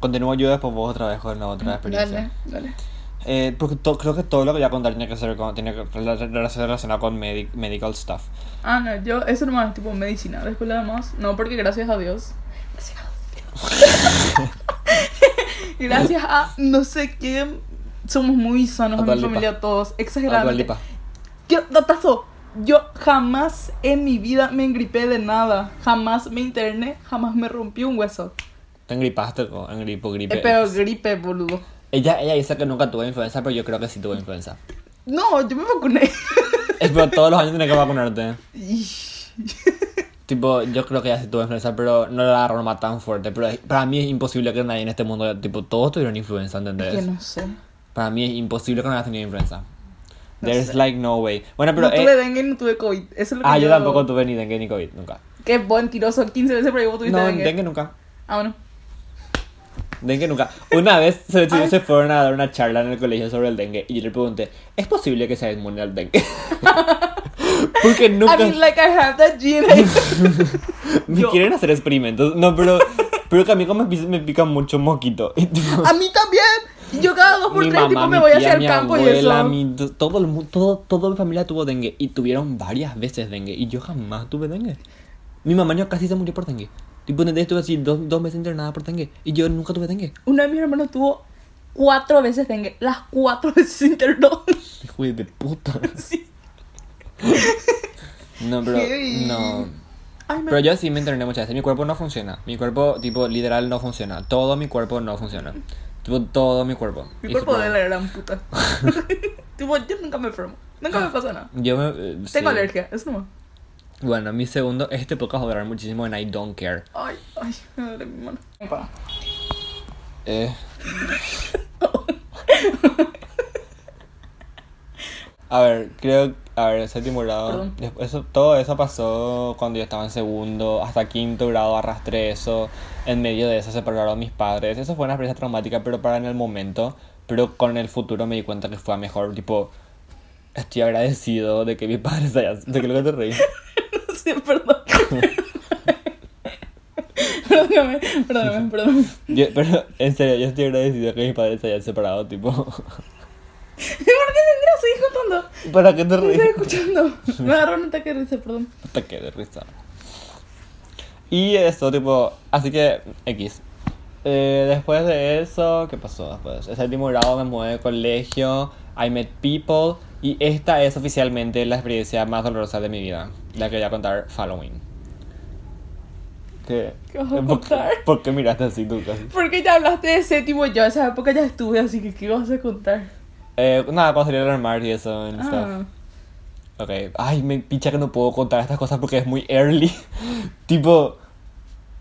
Continúo yo después vos otra vez con la otra experiencia. dale, dale. Eh, porque to- creo que todo lo que voy a contar tiene que ser con, tiene que ser relacionado con medic- medical stuff. Ah, no, yo, eso nomás, tipo medicina. Después lo demás, no, porque gracias a Dios. Gracias a no sé qué. Somos muy sanos en mi familia todos, exageradamente. Quiero, datazo. Yo jamás en mi vida me engripé de nada. Jamás me interné, jamás me rompí un hueso. Te engripaste con engripo, gripe. Eh, pero gripe, boludo. Ella, ella dice que nunca tuvo influenza, pero yo creo que sí tuvo influenza. No, yo me vacuné. Es pero todos los años tienes que vacunarte. Tipo, yo creo que ella sí tuvo influenza, pero no la agarró más tan fuerte. Pero es- para mí es imposible que nadie en este mundo, tipo, todos tuvieron influenza, ¿entendés? que no sé. Para mí es imposible que no hayas tenido influenza. No There's sé. like no way. Bueno, pero... no eh, tuve dengue y no tuve COVID. Eso es lo que ah, yo tampoco tuve ni dengue ni COVID, nunca. Qué buen tiroso, 15 veces ahí vos tuviste No, dengue. dengue nunca. Ah, bueno. Dengue nunca. Una vez se, se fueron a dar una charla en el colegio sobre el dengue y yo le pregunté, ¿es posible que sea inmune al dengue? Porque nunca I mean, like, I have that gene. me yo- quieren hacer experimentos. No, pero, pero que a mí como me, pica- me pica mucho mosquito. Y a mí también. Y Yo cada dos por mi tres, mamá, tipo, me voy hacia el campo y abuela, eso. mi- todo, el todo, toda mi familia tuvo dengue y tuvieron varias veces dengue y yo jamás tuve dengue. Mi mamá ya casi se murió por dengue. Tipo, estuve así dos, dos meses internada por dengue y yo nunca tuve dengue. Uno de mis hermanos tuvo cuatro veces dengue. Las cuatro veces internó. Hijo de puta. Sí. No, pero Heavy. no. Ay, me... Pero yo sí me interné muchas veces. Mi cuerpo no funciona. Mi cuerpo, tipo, literal no funciona. Todo mi cuerpo no funciona. Tipo, todo mi cuerpo. Mi cuerpo de la gran puta. tipo, yo nunca me enfermo. Nunca me pasa nada. Yo me. eh, Tengo sí. alergia, eso nomás. Bueno, mi segundo. Este podcast va a durar muchísimo en I don't care. Ay, ay, me duele mi mano. Eh. A ver, creo. A ver, séptimo grado. Perdón. después Eso, todo eso pasó cuando yo estaba en segundo. Hasta quinto grado arrastré eso. En medio de eso se separaron mis padres. Eso fue una experiencia traumática, pero para en el momento. Pero con el futuro me di cuenta que fue a mejor. Tipo, estoy agradecido de que mis padres hayan. ¿De que lo que te reí? Sí, perdón. perdóname, perdóname, perdóname. Yo- pero en serio, yo estoy agradecido que mis padres se hayan separado. Tipo, ¿Por qué tendrías seguir contando? ¿para qué te Estoy reís? escuchando. Me agarró un ataque de risa, perdón. ataque de risa. Y eso, tipo, así que X. Eh, después de eso, ¿qué pasó después? El séptimo grado me mudé de colegio, I met people, y esta es oficialmente la experiencia más dolorosa de mi vida, la que voy a contar following. ¿Qué? ¿Qué vas a ¿Por contar? ¿Por qué miraste así tú casi? Porque ya hablaste de séptimo, yo a esa época ya estuve, así que ¿qué vas a contar? Eh, nada, cuando salí del armario y eso, and stuff. Ah, Ok, ay, me picha que no puedo contar estas cosas porque es muy early. tipo,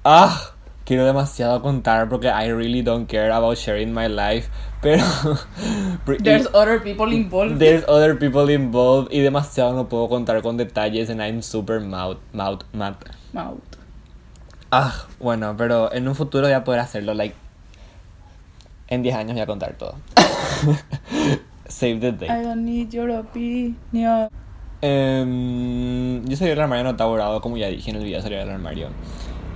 ah, quiero demasiado contar porque I really don't care about sharing my life. Pero, there's other people involved. there's other people involved y demasiado no puedo contar con detalles and I'm super mouth, mouth, mad. Mouth. Ah, bueno, pero en un futuro voy a poder hacerlo, like, en 10 años voy a contar todo. Save the date. I don't need your opinion. Em, yo salí del armario en octavo grado, como ya dije en el video, salí del armario.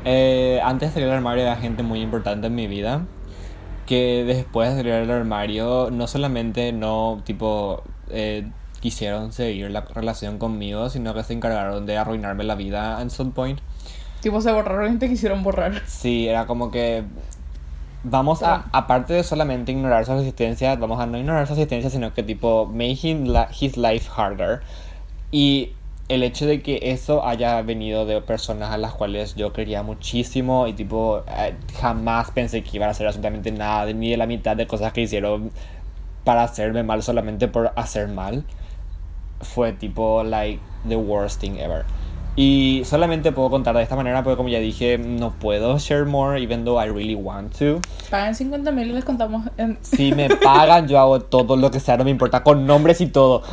Eh, antes de salir del armario había gente muy importante en mi vida. Que después de salir del armario, no solamente no, tipo, eh, quisieron seguir la relación conmigo, sino que se encargaron de arruinarme la vida en some point. Tipo, se borraron y te quisieron borrar. Sí, era como que vamos a, aparte de solamente ignorar su existencia, vamos a no ignorar su existencia, sino que tipo, la- his life harder. Y el hecho de que eso haya venido de personas a las cuales yo quería muchísimo y tipo, eh, jamás pensé que iban a hacer absolutamente nada, ni de la mitad de cosas que hicieron para hacerme mal solamente por hacer mal, fue tipo, like, the worst thing ever. Y solamente puedo contar de esta manera porque como ya dije, no puedo share more even though I really want to. Pagan 50 mil y les contamos en... Si me pagan, yo hago todo lo que sea, no me importa, con nombres y todo.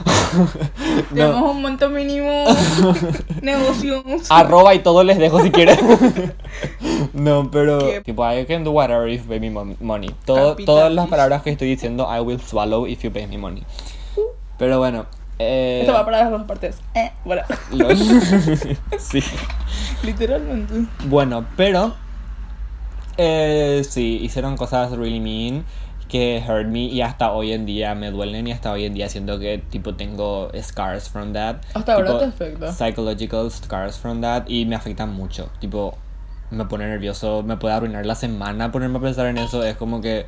Tenemos no, un monto mínimo. Negocios. arroba y todo les dejo si quieren. no, pero ¿Qué? tipo, I can do whatever if you pay me mon- money. Todo, todas las palabras que estoy diciendo, I will swallow if you pay me money. Pero bueno. Eh, Esto va para las dos partes. Eh, bueno. lo- sí. Literalmente. Bueno, pero eh, sí, hicieron cosas really mean que hurt me y hasta hoy en día me duelen y hasta hoy en día siento que tipo tengo scars from that. Hasta ahora Tipo, te afecta. Psychological scars from that y me afectan mucho. Tipo, me pone nervioso, me puede arruinar la semana ponerme a pensar en eso. Es como que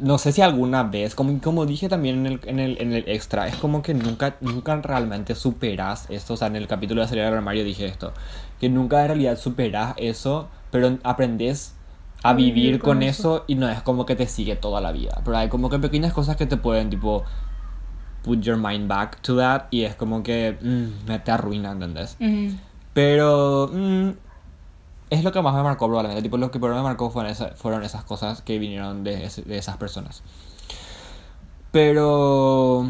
no sé si alguna vez, como, como dije también en el, en, el, en el extra, es como que nunca, nunca realmente superas esto. O sea, en el capítulo de salir del armario dije esto, que nunca en realidad superas eso, pero aprendes a, vivir, con, eso. y no es como que te sigue toda la vida. Pero hay como que pequeñas cosas que te pueden, tipo, put your mind back to that y es como que mm, me te arruina, ¿entendés? Ujú. Pero mm, es lo que más me marcó probablemente. Tipo, lo que peor me marcó fueron, esa- fueron esas cosas que vinieron de, de esas personas. Pero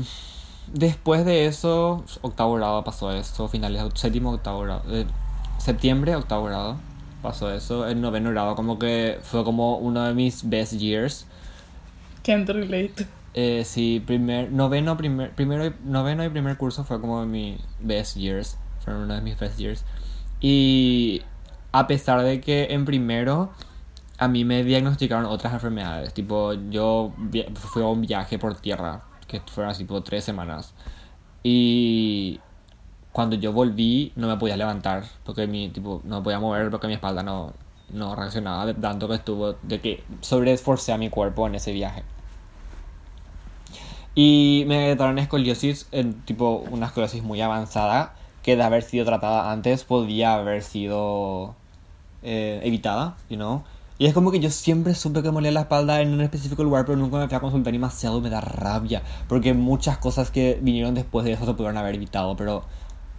después de eso, octavo grado pasó eso, finales, séptimo, octavo grado. eh, septiembre, octavo grado, pasó eso. El noveno grado como que fue como uno de mis best years. Can't relate. Eh, sí, primer, noveno, primer, primero y, noveno y primer curso fue como mi best years. Fueron uno de mis best years. Y a pesar de que en primero a mí me diagnosticaron otras enfermedades. Tipo, yo fui a un viaje por tierra, que fueron así tipo tres semanas. Y cuando yo volví no me podía levantar, porque mi, tipo, no me podía mover porque mi espalda no, no reaccionaba tanto que estuvo, de que sobreesforcé a mi cuerpo en ese viaje. Y me detectaron escoliosis, en, tipo una escoliosis muy avanzada, que de haber sido tratada antes podía haber sido eh, evitada, you know. Y es como que yo siempre supe que me molía la espalda en un específico lugar, pero nunca me fui a consultar demasiado, me da rabia. Porque muchas cosas que vinieron después de eso se pudieron haber evitado, pero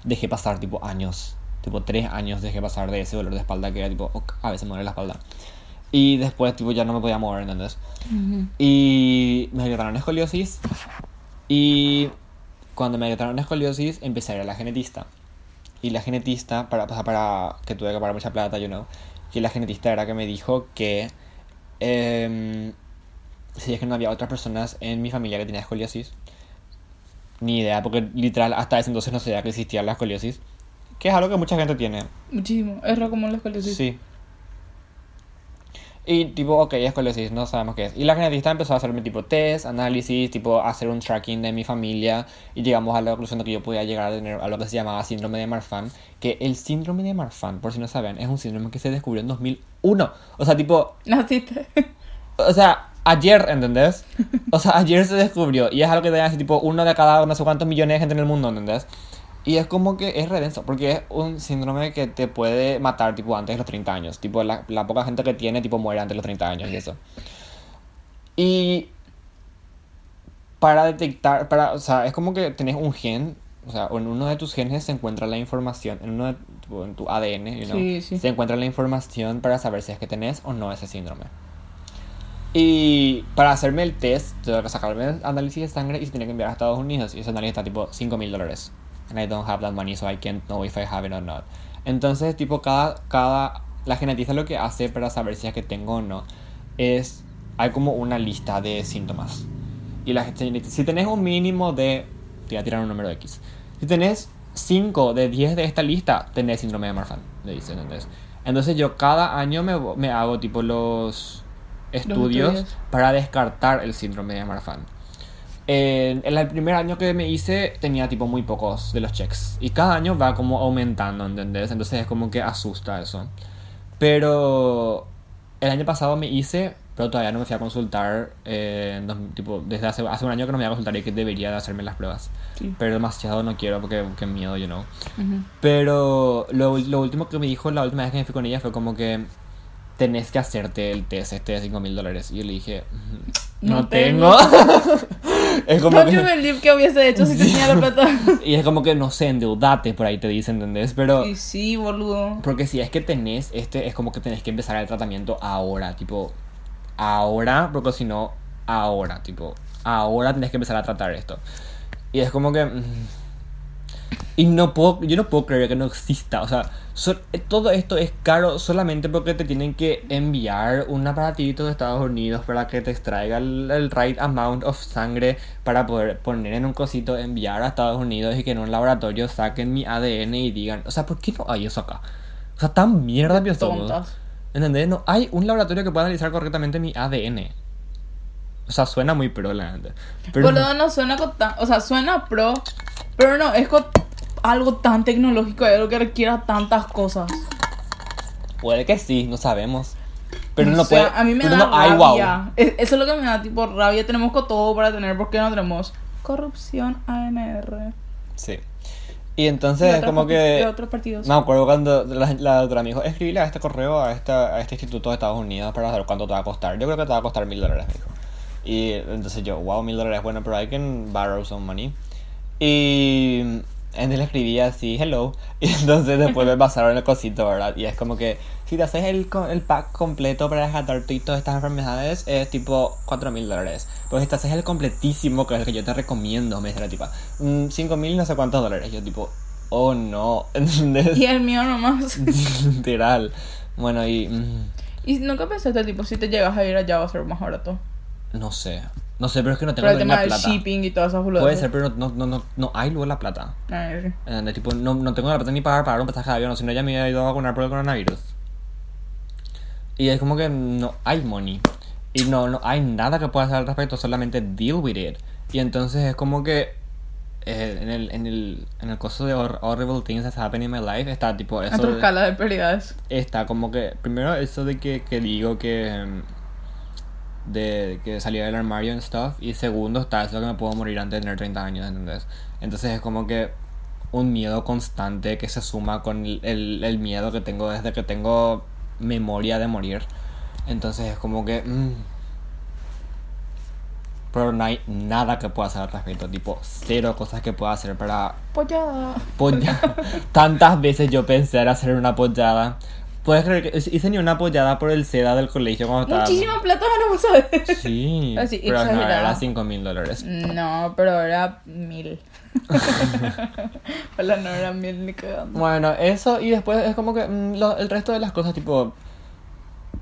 dejé pasar tipo años. Tipo tres años dejé pasar de ese dolor de espalda que era tipo, a veces me duele la espalda. Y después tipo ya no me podía mover, ¿entendés? Y me detectaron escoliosis. Y cuando me detectaron escoliosis, empecé a ir a la genetista. Y la genetista, para, sea, para que tuve que pagar mucha plata, you know, que la genetista era que me dijo que em, si es que no había otras personas en mi familia que tenía escoliosis, ni idea, porque literal hasta ese entonces no sabía que existía la escoliosis, que es algo que mucha gente tiene. Muchísimo. Es re común la escoliosis. Sí. Y tipo, ok, escoliosis, no sabemos qué es. Y la genetista empezó a hacerme tipo test, análisis, tipo hacer un tracking de mi familia y llegamos a la conclusión de que yo podía llegar a tener a lo que se llamaba síndrome de Marfan. Que el síndrome de Marfan, por si no saben, es un síndrome que se descubrió en 2001. O sea, tipo, Naciste. o sea, ayer, ¿entendés? O sea, ayer se descubrió y es algo que debe así tipo uno de cada no sé cuántos millones de gente en el mundo, ¿entendés? Y es como que es redenso, porque es un síndrome que te puede matar tipo antes de los 30 años. Tipo, la, la poca gente que tiene tipo muere antes de los 30 años y eso. Y para detectar, para, o sea, es como que tenés un gen, o sea, en uno de tus genes se encuentra la información, en uno de, tipo, en tu ADN, you know, Sí, sí. se encuentra la información para saber si es que tenés o no ese síndrome. Y para hacerme el test, tuve que sacarme el análisis de sangre y se tenía que enviar a Estados Unidos. Y ese análisis está tipo 5 mil dólares. And I don't have that money, so I can't know if I have it or not. Entonces, tipo, cada, cada. La genetista lo que hace para saber si es que tengo o no es. Hay como una lista de síntomas. Y la gente. Si tenés un mínimo de. Te voy a tirar un número X. Si tenés 5 de 10 de esta lista, tenés síndrome de Marfan. Le dicen, ¿entendés? Entonces, yo cada año me, me hago tipo los estudios, estudios. para descartar el síndrome de Marfan. En, en el primer año que me hice tenía tipo muy pocos de los checks. Y cada año va como aumentando, ¿entendés? Entonces es como que asusta eso. Pero el año pasado me hice, pero todavía no me fui a consultar. eh, dos- tipo, desde hace, hace un año que no me voy a consultar y que debería de hacerme las pruebas. Sí. Pero demasiado no quiero porque qué miedo, you know. Ujú. Pero lo, lo último que me dijo la última vez que me fui con ella fue como que tenés que hacerte el test este de 5 mil dólares. Y yo le dije, "Mm, no, No tengo. es como Don't you que, believe que hubiese hecho si tenía la plata? y es como que no sé, endeudate por ahí te dicen, ¿entendés? Pero Y sí, boludo. porque si es que tenés este, es como que tenés que empezar el tratamiento ahora, tipo, ahora, porque si no, ahora, tipo, ahora tenés que empezar a tratar esto. Y es como que... mm, Y no puedo, yo no puedo creer que no exista, o sea, so- todo esto es caro solamente porque te tienen que enviar un aparatito de Estados Unidos para que te extraiga el, el right amount of sangre para poder poner en un cosito, enviar a Estados Unidos y que en un laboratorio saquen mi ADN y digan, o sea, ¿por qué no hay eso acá? O sea, tan mierda que somos. ¿Entendés? No hay un laboratorio que pueda analizar correctamente mi ADN. O sea, suena muy pro, la gente. Pero Boludo, no suena con tan... O sea, suena pro, pero no, es con algo tan tecnológico, algo que requiera tantas cosas. puede que sí, no sabemos. Pero no O sea, puede. A mí me da no rabia. wow. Es- Eso es lo que me da tipo rabia. Tenemos con todo para tener, ¿por qué no tenemos? Corrupción ANR. Sí. Y Y entonces es otros como parti- de que. otros partidos. Me acuerdo cuando la, la doctora me dijo, escribile a este correo, a, esta, a este instituto de Estados Unidos para saber cuánto te va a costar. Yo creo que te va a costar mil dólares, me dijo. Y entonces yo, wow, mil dólares, bueno, pero I can borrow some money. Y Entonces le escribí así, hello. Y entonces después me pasaron el cosito, ¿verdad? Y es como que si te haces el, el pack completo para dejar y todas estas enfermedades, es tipo 4 mil dólares. Pero si te haces el completísimo, que es el que yo te recomiendo, me dice la tipa, 5 mil no sé cuántos dólares. Yo tipo, oh no, ¿entendés? Y el mío nomás. Literal. Bueno, y mm, y nunca pensaste, tipo, si te llegas a ir allá va a ser más barato. No sé. No sé, pero es que no tengo Pero el tema del shipping y todas esas boludeces. Puede ser, pero no, no, no, no hay luego la plata. Ay, sí. ¿Entendés? Tipo, no, no tengo la plata ni para pagar un pasaje de avión, si no ya me había ido a vacunar por el coronavirus. Y es como que no hay money. Y no, no hay nada que pueda hacer al respecto, solamente deal with it. Y entonces es como que eh, en, el, en, el, en el coso de hor- Horrible Things That's Happening in My Life está tipo eso. En tu escala de prioridades. está como que primero eso de que, que digo que em, de que salía del armario and stuff y segundo está eso que me puedo morir antes de tener 30 años ¿entendés? entonces es como que un miedo constante que se suma con el, el, el miedo que tengo desde que tengo memoria de morir entonces es como que mm, pero no hay nada que pueda hacer al respecto tipo cero cosas que pueda hacer para Pollada. Polla- Tantas veces yo pensé en hacer una pollada. ¿Puedes creer que hice ni una pollada por el SEDA del colegio cuando estaba? Muchísima plata, no vos sabes. Sí, Así, pero no, era 5 mil dólares. No, pero era mil. Ojalá no era mil ni cagando. Bueno, eso y después es como que mm, lo- el resto de las cosas tipo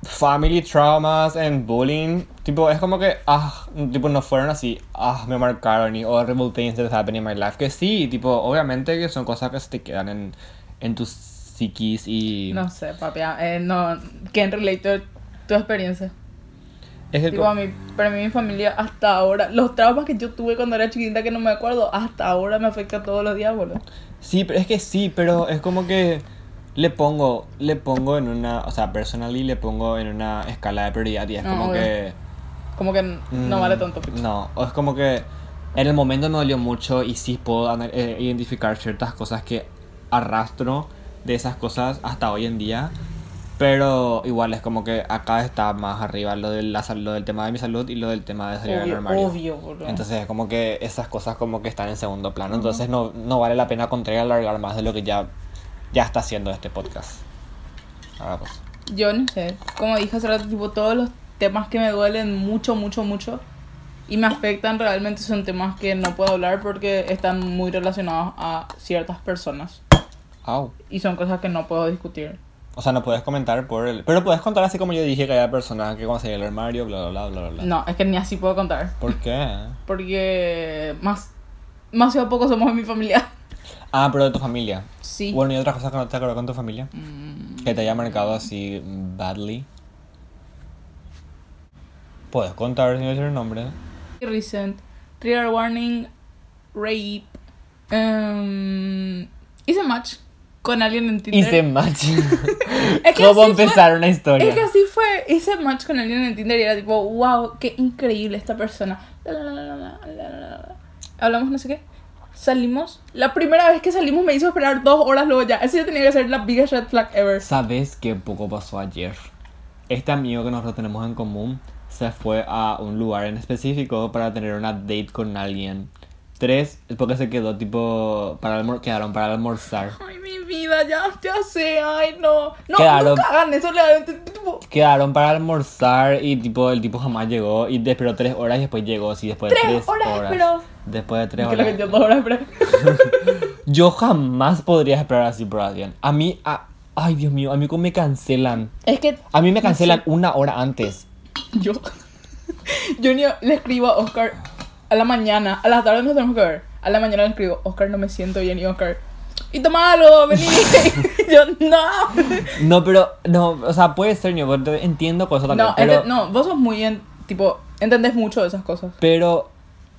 family traumas and bullying, tipo es como que ah, tipo no fueron así, ah, me marcaron y horrible things that happened in my life, que sí, tipo obviamente que son cosas que se te quedan en en tu psiquis y No sé, papi. Eh, no, ¿quién relate tu experiencia? es que Tipo, a mí, para mí, mi familia, hasta ahora, los traumas que yo tuve cuando era chiquita que no me acuerdo, hasta ahora me afecta todos los días, boludo. Sí, pero es que sí, pero es como que le pongo, le pongo en una, o sea, personally le pongo en una escala de prioridad y es No, como obvio. que... Como que no mm, vale tanto. pico. No, o es como que en el momento me dolió mucho y sí puedo eh, identificar ciertas cosas que arrastro de esas cosas hasta hoy en día. Pero igual es como que acá está más arriba lo, de la, sal- lo del tema de mi salud y lo del tema de salir del Obvio, armario. obvio, boludo. Entonces es como que esas cosas como que están en segundo plano. Entonces no, no vale la pena contraer alargar más de lo que ya, ya está haciendo este podcast. Ahora pues. Yo no sé, como dije hace rato, tipo, todos los temas que me duelen mucho, mucho, mucho y me afectan realmente son temas que no puedo hablar porque están muy relacionados a ciertas personas Y son cosas que no puedo discutir. O sea, no puedes comentar por el... Pero puedes contar así como yo dije que hay personas que salía del armario, bla, bla, bla, bla, bla. No, es que ni así puedo contar ¿Por qué? porque más, demasiado poco somos en mi familia. Ah, pero de tu familia. Sí. Bueno, y otras cosas que no te acuerdas con tu familia. Mm, Que te haya marcado así badly. Puedes contar sin decir el nombre. recent, trigger warning, rape. em, hice match con alguien en Tinder. Hice match. Es que ¿Cómo así fue- empezar una historia? Es que así fue, hice match con alguien en Tinder y era tipo, wow, qué increíble esta persona. La, la, la, la, la, la, la, la. Hablamos no sé qué. Salimos. La primera vez que salimos me hizo esperar dos horas luego ya. Eso ya tenía que ser la biggest red flag ever. ¿Sabes qué poco pasó ayer? Este amigo que nosotros tenemos en común se fue a un lugar en específico para tener una date con alguien. Tres, es porque se quedó tipo. Para almor- quedaron para almorzar. Ay, mi vida, ya, ya sé, ay, no. No, Quedaron- nunca hagan eso, realmente, tipo, Quedaron para almorzar y tipo el tipo jamás llegó y esperó tres horas y después llegó, sí, después de Tres tres horas horas. esperó. Después de tres horas. que yo dos horas esperé. Yo jamás podría esperar así por alguien. A mí, a- ay Dios mío, a mí como me cancelan. Es que A mí me cancelan una hora antes. yo, yo ni le escribo a Oscar a la mañana, a la tarde nos tenemos que ver. A la mañana le escribo, Oscar, no me siento bien, y Oscar, y tomalo, vení. Y yo, no. No, pero, no, o sea, puede ser, yo entiendo cosas también. No, pero, ente- no, vos sos muy, en, tipo, entendés mucho de esas cosas. pero,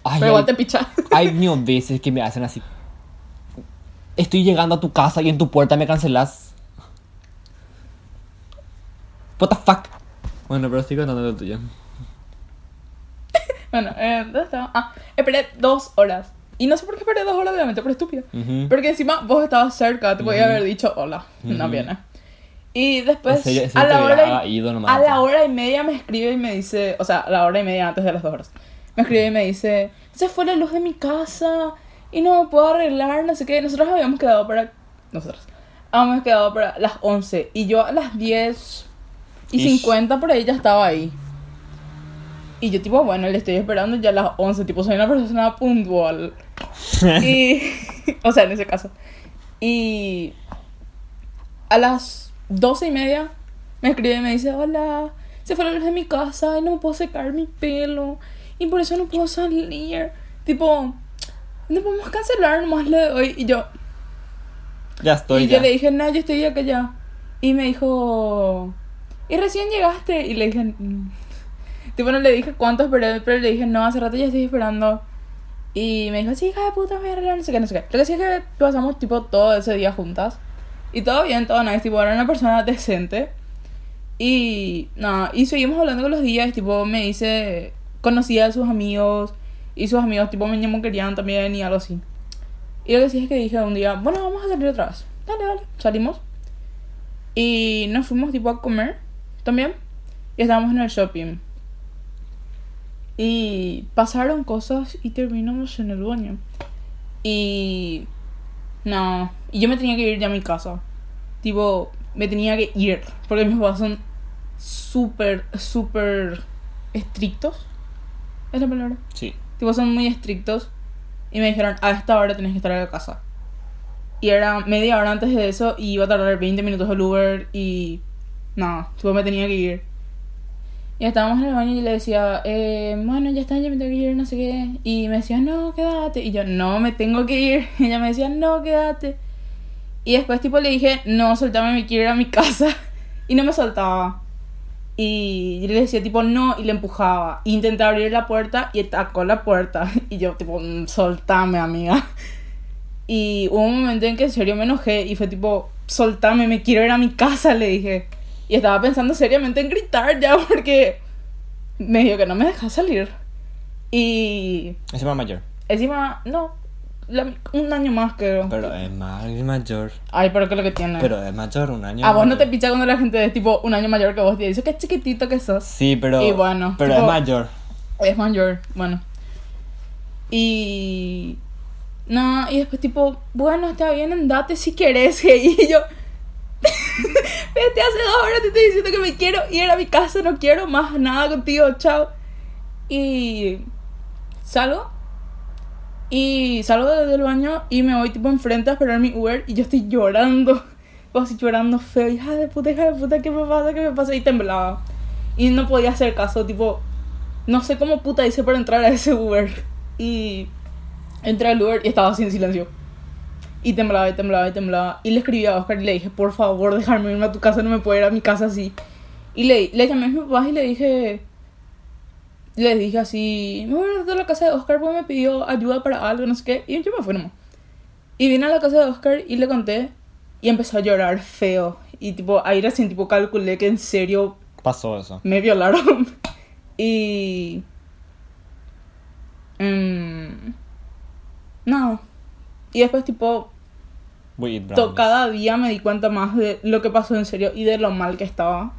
ay, Pero igual hay, te pichas. hay mil veces que me hacen así. Estoy llegando a tu casa y en tu puerta me cancelas. What the fuck? Bueno, pero estoy contando lo tuyo. Bueno, eh, ¿dónde estaba? Ah, esperé dos horas. Y no sé por qué esperé dos horas, obviamente, pero estúpida. Ujú. Porque encima vos estabas cerca, te podía haber dicho hola, no viene. Y después, serio, en a, la hora y, nomás a la hora y media me escribe y me dice, o sea, a la hora y media antes de las dos horas, me escribe y me dice, se fue la luz de mi casa y no me puedo arreglar, no sé qué. Nosotros habíamos quedado para. Nosotros. Habíamos quedado para las 11 y yo a las 10 y Ish. 50 por ahí ya estaba ahí. Y yo, tipo, bueno, le estoy esperando ya a las 11, tipo, soy una persona puntual. Y. o sea, en ese caso. Y. A las 12 y media me escribe y me dice: Hola, se fue la luz de mi casa y no puedo secar mi pelo. Y por eso no puedo salir. Tipo, no podemos cancelar nomás lo de hoy. Y yo, ya estoy. y ya. yo le dije, no, yo estoy acá ya. Y me dijo, ¿y recién llegaste? Y le dije, "Mm". Tipo, no le dije cuánto esperé, pero le dije, no, hace rato ya estoy esperando. Y me dijo, sí, hija de puta, voy a arreglar, no sé qué, no sé qué. Lo que sí es que pasamos, tipo, todo ese día juntas. Y todo bien, todo nice, tipo, era una persona decente. Y, nada, y seguimos hablando con los días, tipo, me dice, conocía a sus amigos. Y sus amigos, tipo, me llamó querían también y algo así. Y lo que sí es que dije un día, bueno, vamos a salir otra vez. Dale, dale. Salimos. Y nos fuimos tipo a comer también. Y estábamos en el shopping. Y pasaron cosas y terminamos en el baño. Y... No. Y yo me tenía que ir ya a mi casa. Tipo, me tenía que ir. Porque mis papás son súper, súper estrictos. Es la palabra. Sí. Tipo, son muy estrictos. Y me dijeron, a esta hora tenés que estar en la casa. Y era media hora antes de eso y iba a tardar 20 minutos el Uber y... No, tipo, me tenía que ir. Y estábamos en el baño y le decía, eh, bueno, ya está, ya me tengo que ir, no sé qué. Y me decía, no, quédate. Y yo, no, me tengo que ir. Y ella me decía, no, quédate. Y después, tipo, le dije, no, soltame, me quiero ir a mi casa. Y no me soltaba. Y yo le decía, tipo, no, y le empujaba. Intenté abrir la puerta y tacó la puerta. Y yo, tipo, "Mm, soltame, amiga. Y hubo un momento en que en serio me enojé y fue tipo, soltame, me quiero ir a mi casa, le dije. Y estaba pensando seriamente en gritar ya porque me dijo que no me deja salir. Y Es más mayor. encima, no, la- un año más creo. Pero es más es mayor. Ay, pero que lo que tiene. Pero es mayor, un año. a vos no te picha cuando la gente es tipo un año mayor que vos y dice qué chiquitito que sos. Sí, pero. Y bueno, Pero tipo- es mayor. Es mayor, bueno. Y. No, y después, tipo, bueno, está bien, andate si querés. Y yo. Vete, hace dos horas te estoy diciendo que me quiero ir a mi casa, no quiero más nada contigo, chao. Y. Salgo. Y salgo de- del baño y me voy, tipo, enfrente a esperar mi Uber. Y yo estoy llorando. O así llorando feo. Hija de puta, hija de puta, ¿qué me pasa? ¿Qué me pasa? Y temblaba. Y no podía hacer caso, tipo. No sé cómo puta hice para entrar a ese Uber. Y entré al Uber y estaba así en silencio. Y temblaba y temblaba y temblaba. Y le escribí a Oscar y le dije, por favor, dejarme irme a tu casa, no me puedo ir a mi casa así. Y le, le llamé a mis papás y le dije... Le dije así, me voy a ir a la casa de Oscar porque me pidió ayuda para algo, no sé qué. Y yo me fui nomás. Y vine a la casa de Oscar y le conté. Y empezó a llorar feo. Y tipo, ahí recién tipo calculé que en serio Pasó eso. me violaron. y. mm, no. Y después, tipo, to- cada día me di cuenta más de lo que pasó en serio y de lo mal que estaba.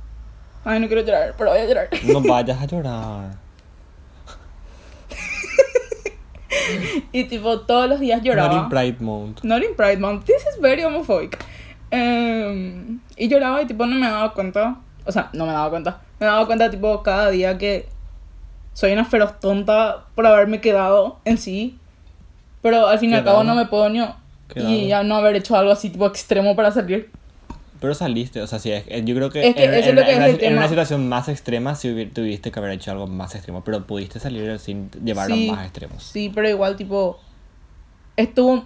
Ay, no quiero llorar, pero voy a llorar. No vayas a llorar. y tipo, todos los días Not lloraba. in Pride Month. Not in Pride Month. This is very homophobic. Em, y lloraba y tipo no me daba cuenta. O sea, no me daba cuenta. Me daba cuenta tipo cada día que soy una feroz tonta por haberme quedado en sí. Pero al fin y al cabo no me puedo ni... Y ya no haber hecho algo así tipo extremo para salir. Pero saliste, o sea, sí, eh, yo creo que, Es que en, eso es en- lo que en es una, el en tema. una situación más extrema sí tuviste que haber hecho algo más extremo, pero pudiste salir sin llevarlo Sí. más extremos. Sí, pero igual tipo... Estuvo...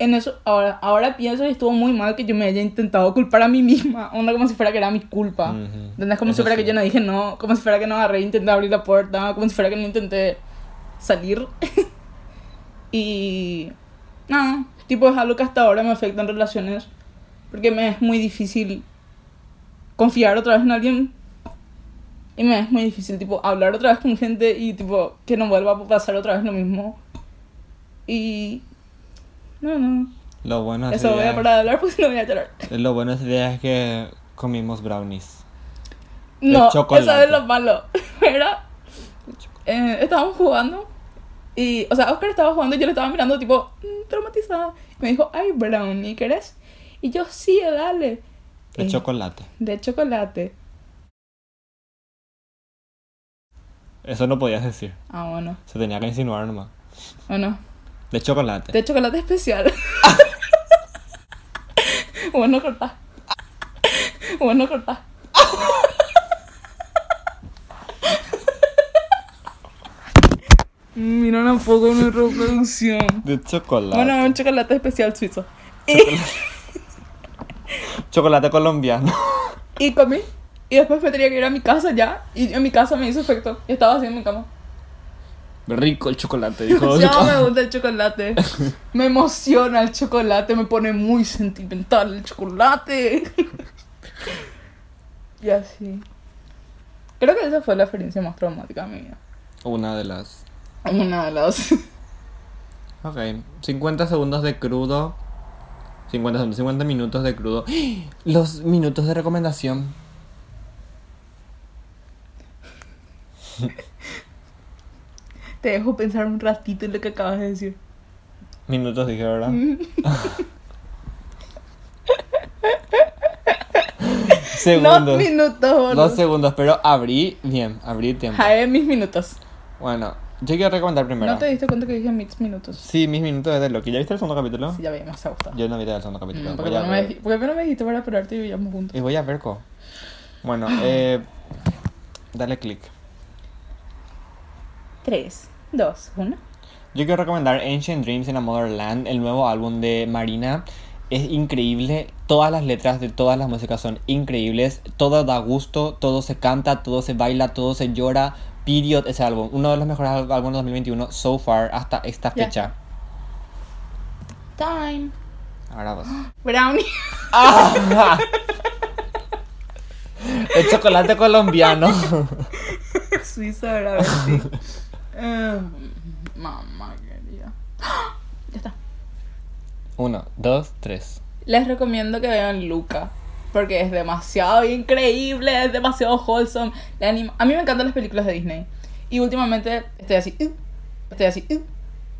En eso, ahora, ahora pienso y estuvo muy mal que yo me haya intentado culpar a mí misma. Onda como si fuera que era mi culpa. Ujú. ¿Entendés? Como si fuera que yo no dije no, como si fuera que no agarré e intenté abrir la puerta, como si fuera que no intenté salir. y. No, tipo es algo que hasta ahora me afecta en relaciones. Porque me es muy difícil confiar otra vez en alguien. Y me es muy difícil, tipo, hablar otra vez con gente y, tipo, que no vuelva a pasar otra vez lo mismo. Y. No, no. Lo bueno Eso voy a parar de hablar porque no voy a llorar. Lo bueno día es que comimos brownies. No, eso es lo malo. Era. eh, estábamos jugando Y, o sea, Oscar estaba jugando y yo le estaba mirando, tipo, mm, traumatizada. Me dijo, ay, brownie, ¿querés? Y yo, sí, dale. De Eh, chocolate. De chocolate. Eso no podías decir. Ah, bueno. Se tenía que insinuar nomás. Bueno, De chocolate. de chocolate especial. bueno, corta. Bueno, corta. Mira un poco mi reproducción. De chocolate. Bueno, un chocolate especial suizo. Chocolate colombiano. Y comí. Y después me tenía que ir a mi casa ya. Y en mi casa me hizo efecto. Y estaba así en mi cama. Rico el chocolate, dijo. Ya me gusta el chocolate. Me emociona el chocolate. Me pone muy sentimental el chocolate. Y así. Creo que esa fue la experiencia más traumática mía. Una de las. Una de las. Ok. 50 segundos de crudo. 50 segundos, 50 minutos de crudo. Los minutos de recomendación. Te dejo pensar un ratito en lo que acabas de decir. Minutos dije, ¿verdad? No segundos. minutos, boludo. Dos segundos, pero abrí bien, abrí tiempo. Jaé mis minutos. Bueno, yo quiero recomendar primero. ¿No te diste cuenta que dije mis minutos? Sí, mis minutos de Loki. ¿Ya viste el segundo capítulo? Sí, ya vi, me ha gustado. Yo no vi el segundo capítulo. Mm, ¿Por qué Voy a no me, ver. dij- por qué no me dijiste para esperarte y veíamos juntos? Y voy a ver, co. Bueno, eh. Dale click. 3, 2, 1. Yo quiero recomendar Ancient Dreams in a Motherland, el nuevo álbum de Marina. Es increíble, todas las letras de todas las músicas son increíbles, todo da gusto, todo se canta, todo se baila, todo se llora. Period, ese álbum, uno de los mejores álbumes de 2021 so far hasta esta fecha. Time. Ahora vos. Brownie. El chocolate colombiano. Suiza, ¿verdad? Sí. Eh, mamá querida. Ya está. Uno, dos, tres. Les recomiendo que vean Luca. Porque es demasiado increíble, es demasiado wholesome. La anima- A mí me encantan las películas de Disney. Y últimamente estoy así. "Uh", estoy así. "Uh".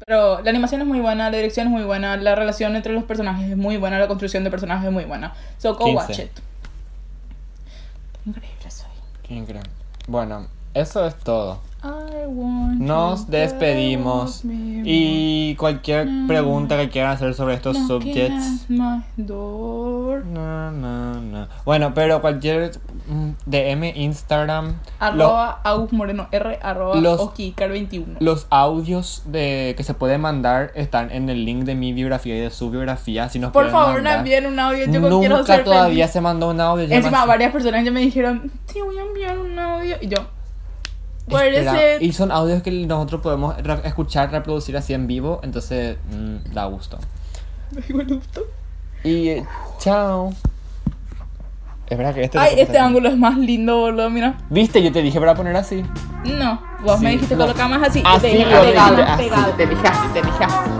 Pero la animación es muy buena, la dirección es muy buena, la relación entre los personajes es muy buena, la construcción de personajes es muy buena. So go 15. watch it. Increíble soy. Qué increíble. Bueno, eso es todo. Nos despedimos. Y cualquier Mm. pregunta que quieran hacer sobre estos subjects. No, no, no. Bueno, pero cualquier mm, DM, Instagram. lo- Arroba Agus Moreno R arroba Los- Oskicar21. los audios de que se pueden mandar están en el link de mi biografía y de su biografía. Si nos Por favor, no mandar. envíen un audio. Yo Nunca quiero ser todavía feliz. se mandó un audio. Encima, varias personas ya me dijeron, sí, voy a enviar un audio. Y yo, Espera, is Y son audios que nosotros podemos re- escuchar, reproducir así en vivo. Entonces, mm, da gusto. Me gusta. Y eh, chao. Es verdad que este Ay, este ángulo es más lindo, boludo. Mira. Viste, yo te dije para poner así. No, vos me Sí, dijiste no. colocar más así. Así, te dije, me pegado, dijiste. Te dije así, te dije así.